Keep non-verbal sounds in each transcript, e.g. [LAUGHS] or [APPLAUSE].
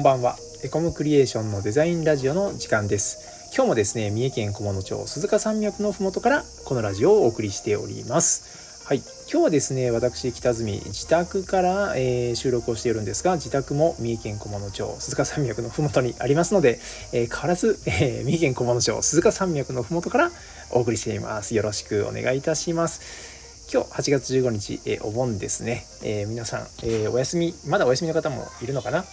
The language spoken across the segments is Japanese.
んばんは。エコムクリエーションのデザインラジオの時間です。今日もですね三重県菰野町鈴鹿山脈のふもとからこのラジオをお送りしております。はい。今日はですね私北住自宅から、えー、収録をしているんですが自宅も三重県菰野町鈴鹿山脈のふもとにありますので、えー、変わらず、えー、三重県菰野町鈴鹿山脈のふもとからお送りしています。よろしくお願いいたします。今日8月15日、えー、お盆ですね、えー、皆さん、えー、お休みまだお休みの方もいるのかな？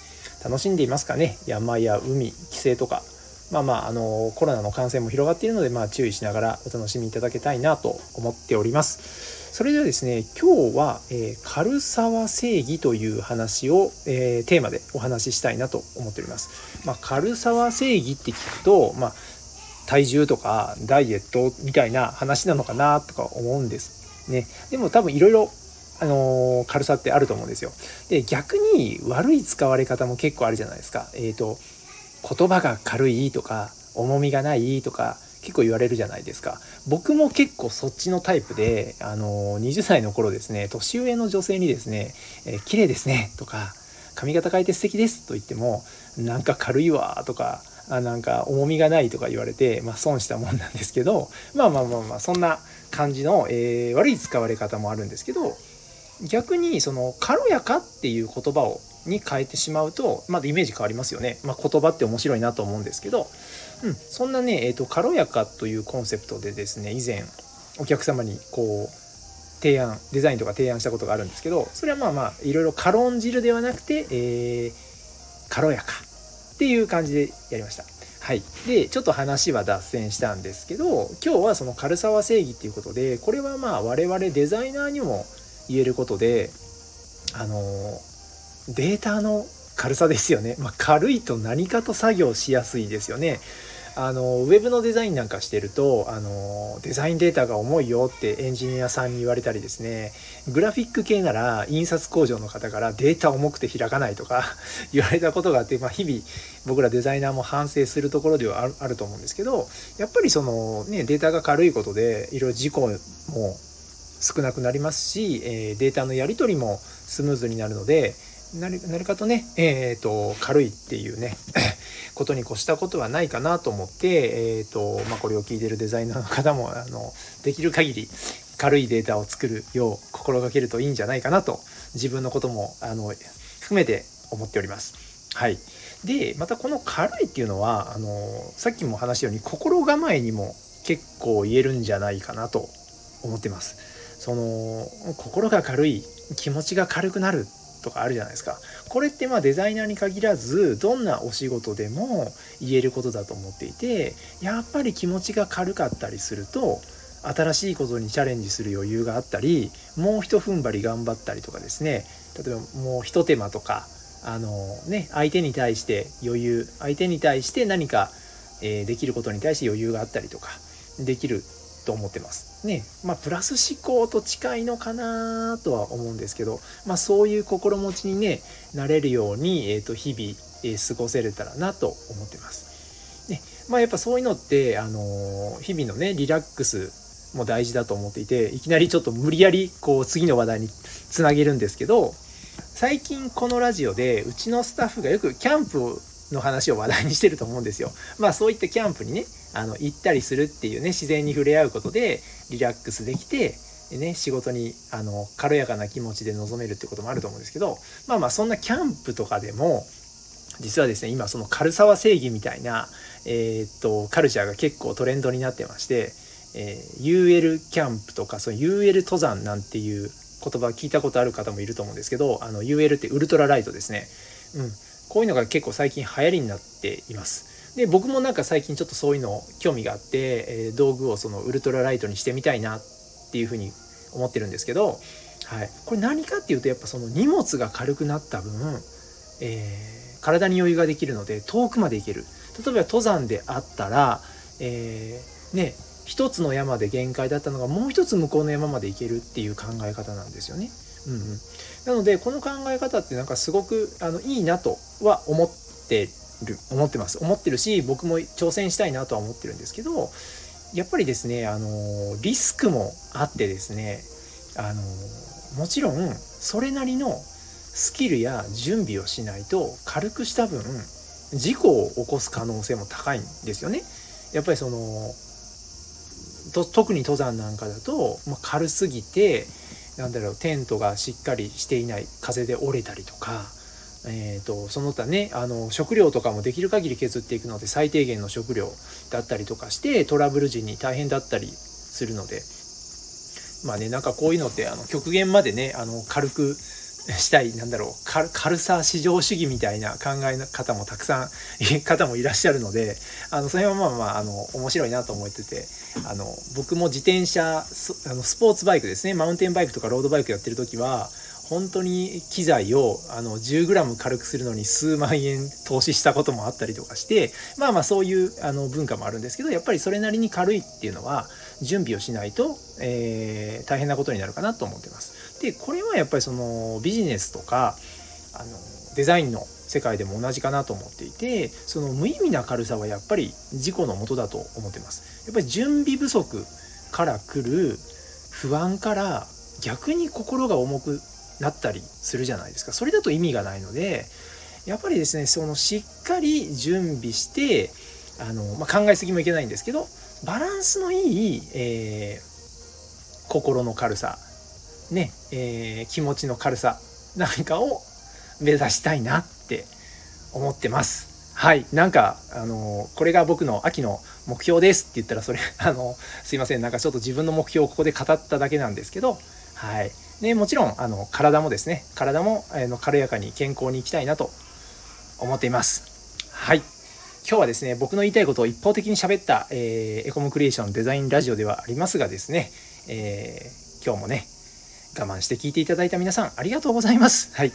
楽しんでいますかね？山や海帰省とか。まあまああのコロナの感染も広がっているので、まあ、注意しながらお楽しみいただけたいなと思っております。それではですね今日は、えー、軽さは正義という話を、えー、テーマでお話ししたいなと思っております、まあ、軽さは正義って聞くと、まあ、体重とかダイエットみたいな話なのかなとか思うんですね。でも多分いろいろあの、軽さってあると思うんですよ。で逆に悪い使われ方も結構あるじゃないですか。えっ、ー、と言葉が軽いとか重みがないとか結構言われるじゃないですか。僕も結構そっちのタイプで、あの、20歳の頃ですね年上の女性にですね「えー、綺麗ですね」とか「髪型変えて素敵です」と言っても「なんか軽いわ」とかあなんか重みがないとか言われて、まあ、損したもんなんですけどまあまあまあまあそんな感じの、えー、悪い使われ方もあるんですけど逆にその軽やかっていう言葉をに変えてしまうとまだイメージ変わりますよね、まあ、言葉って面白いなと思うんですけど、うん、そんなね、えーと、軽やかというコンセプトでですね以前お客様にこう提案デザインとか提案したことがあるんですけどそれはまあまあいろいろ軽んじるではなくて、えー、軽やかっていう感じでやりました。はい、でちょっと話は脱線したんですけど今日はその軽さは正義っていうことでこれはまあ我々デザイナーにも言えることであのデータの軽さですよね、まあ、軽いと何かと作業しやすいですよね。あのウェブのデザインなんかしてるとあのデザインデータが重いよってエンジニアさんに言われたりですね。グラフィック系なら印刷工場の方からデータ重くて開かないとか [LAUGHS] 言われたことがあって、まあ、日々僕らデザイナーも反省するところではあると思うんですけどやっぱりそのねデータが軽いことでいろいろ事故も少なくなりますし、えデータのやり取りもスムーズになるので何かとね、えーと軽いっていうね [COUGHS] ことに越したことはないかなと思って、えーとまあ、これを聞いてるデザイナーの方もあのできる限り軽いデータを作るよう心がけるといいんじゃないかなと自分のこともあの含めて思っております。はい、でまたこの軽いっていうのはあのさっきも話したように心構えにも結構言えるんじゃないかなと思ってます。その心が軽い気持ちが軽くなるとかあるじゃないですか。これってまあデザイナーに限らずどんなお仕事でも言えることだと思っていてやっぱり気持ちが軽かったりすると新しいことにチャレンジする余裕があったりもうひと踏ん張り頑張ったりとかですね。例えばもうひと手間とかあのね相手に対して余裕相手に対して何か、え、できることに対して余裕があったりとかできると思ってます。ねまあ、プラス思考と近いのかなとは思うんですけど、まあ、そういう心持ちにねなれるように、えー、と日々、えー、過ごせれたらなと思ってます。ねまあ、やっぱそういうのって、あのー、日々のねリラックスも大事だと思っていていきなりちょっと無理やりこう次の話題につなげるんですけど最近このラジオでうちのスタッフがよくキャンプをの話を話題にしてると思うんですよ。まあそういったキャンプにねあの行ったりするっていうね自然に触れ合うことでリラックスできてね仕事にあの軽やかな気持ちで臨めるってこともあると思うんですけどまあまあそんなキャンプとかでも実はですね今その軽さは正義みたいな、えー、っとカルチャーが結構トレンドになってまして、えー、UL キャンプとかその UL 登山なんていう言葉聞いたことある方もいると思うんですけどあの UL ってウルトラライトですね。うんこういうのが結構最近流行りになっています。で僕もなんか最近ちょっとそういうの興味があって、え、道具をそのウルトラライトにしてみたいなっていうふうに思ってるんですけど、はい、これ何かっていうとやっぱその荷物が軽くなった分、えー、体に余裕ができるので遠くまで行ける例えば登山であったら、えー、ね一つの山で限界だったのがもう一つ向こうの山まで行けるっていう考え方なんですよね。うんうん、なのでこの考え方ってなんかすごくあのいいなとは思ってる思ってます思ってるし僕も挑戦したいなとは思ってるんですけどやっぱりですねあのリスクもあってですねあのもちろんそれなりのスキルや準備をしないと軽くした分事故を起こす可能性も高いんですよね。やっぱりその特に登山なんかだと、まあ、軽すぎてなんだろうテントがしっかりしていない風で折れたりとか、えーと、その他ねあの食料とかもできる限り削っていくので最低限の食料だったりとかしてトラブル時に大変だったりするのでまあねなんかこういうのってあの極限までねあの軽くしたいなんだろう軽さ至上主義みたいな考え方もたくさん [LAUGHS] 方もいらっしゃるのであのそれはまあまああの面白いなと思っててあの僕も自転車あのスポーツバイクですね。マウンテンバイクとかロードバイクやってる時は本当に機材をあの 10g 軽くするのに数万円投資したこともあったりとかしてまあまあそういうあの文化もあるんですけどやっぱりそれなりに軽いっていうのは準備をしないと、えー、大変なことになるかなと思ってます。でこれはやっぱりそのビジネスとかあのデザインの世界でも同じかなと思っていてその無意味な軽さはやっぱり事故のもとだと思ってますやっぱり準備不足から来る不安から逆に心が重くなったりするじゃないですかそれだと意味がないのでやっぱりですねそのしっかり準備してあの、まあ、考えすぎもいけないんですけどバランスのいい、えー、心の軽さね、えー、気持ちの軽さなんかを目指したいなって思ってます。はい。なんか、あのこれが僕の秋の目標ですって言ったら、それ、[LAUGHS] あのすいません。なんかちょっと自分の目標をここで語っただけなんですけど、はい。ね、もちろん、あの、体もですね、体も、あの、軽やかに健康にいきたいなと思っています。はい。今日はですね、僕の言いたいことを一方的に喋った、えー、エコムクリエーションデザインラジオではありますがですね、えー、今日もね、我慢して聞いていただいた皆さんありがとうございます。[LAUGHS] はい。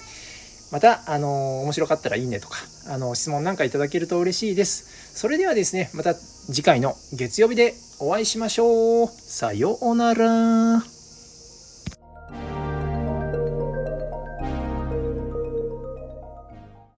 また、あの面白かったらいいねとか、あの質問なんかいただけると嬉しいです。それではですね、また次回の月曜日でお会いしましょう。さようなら。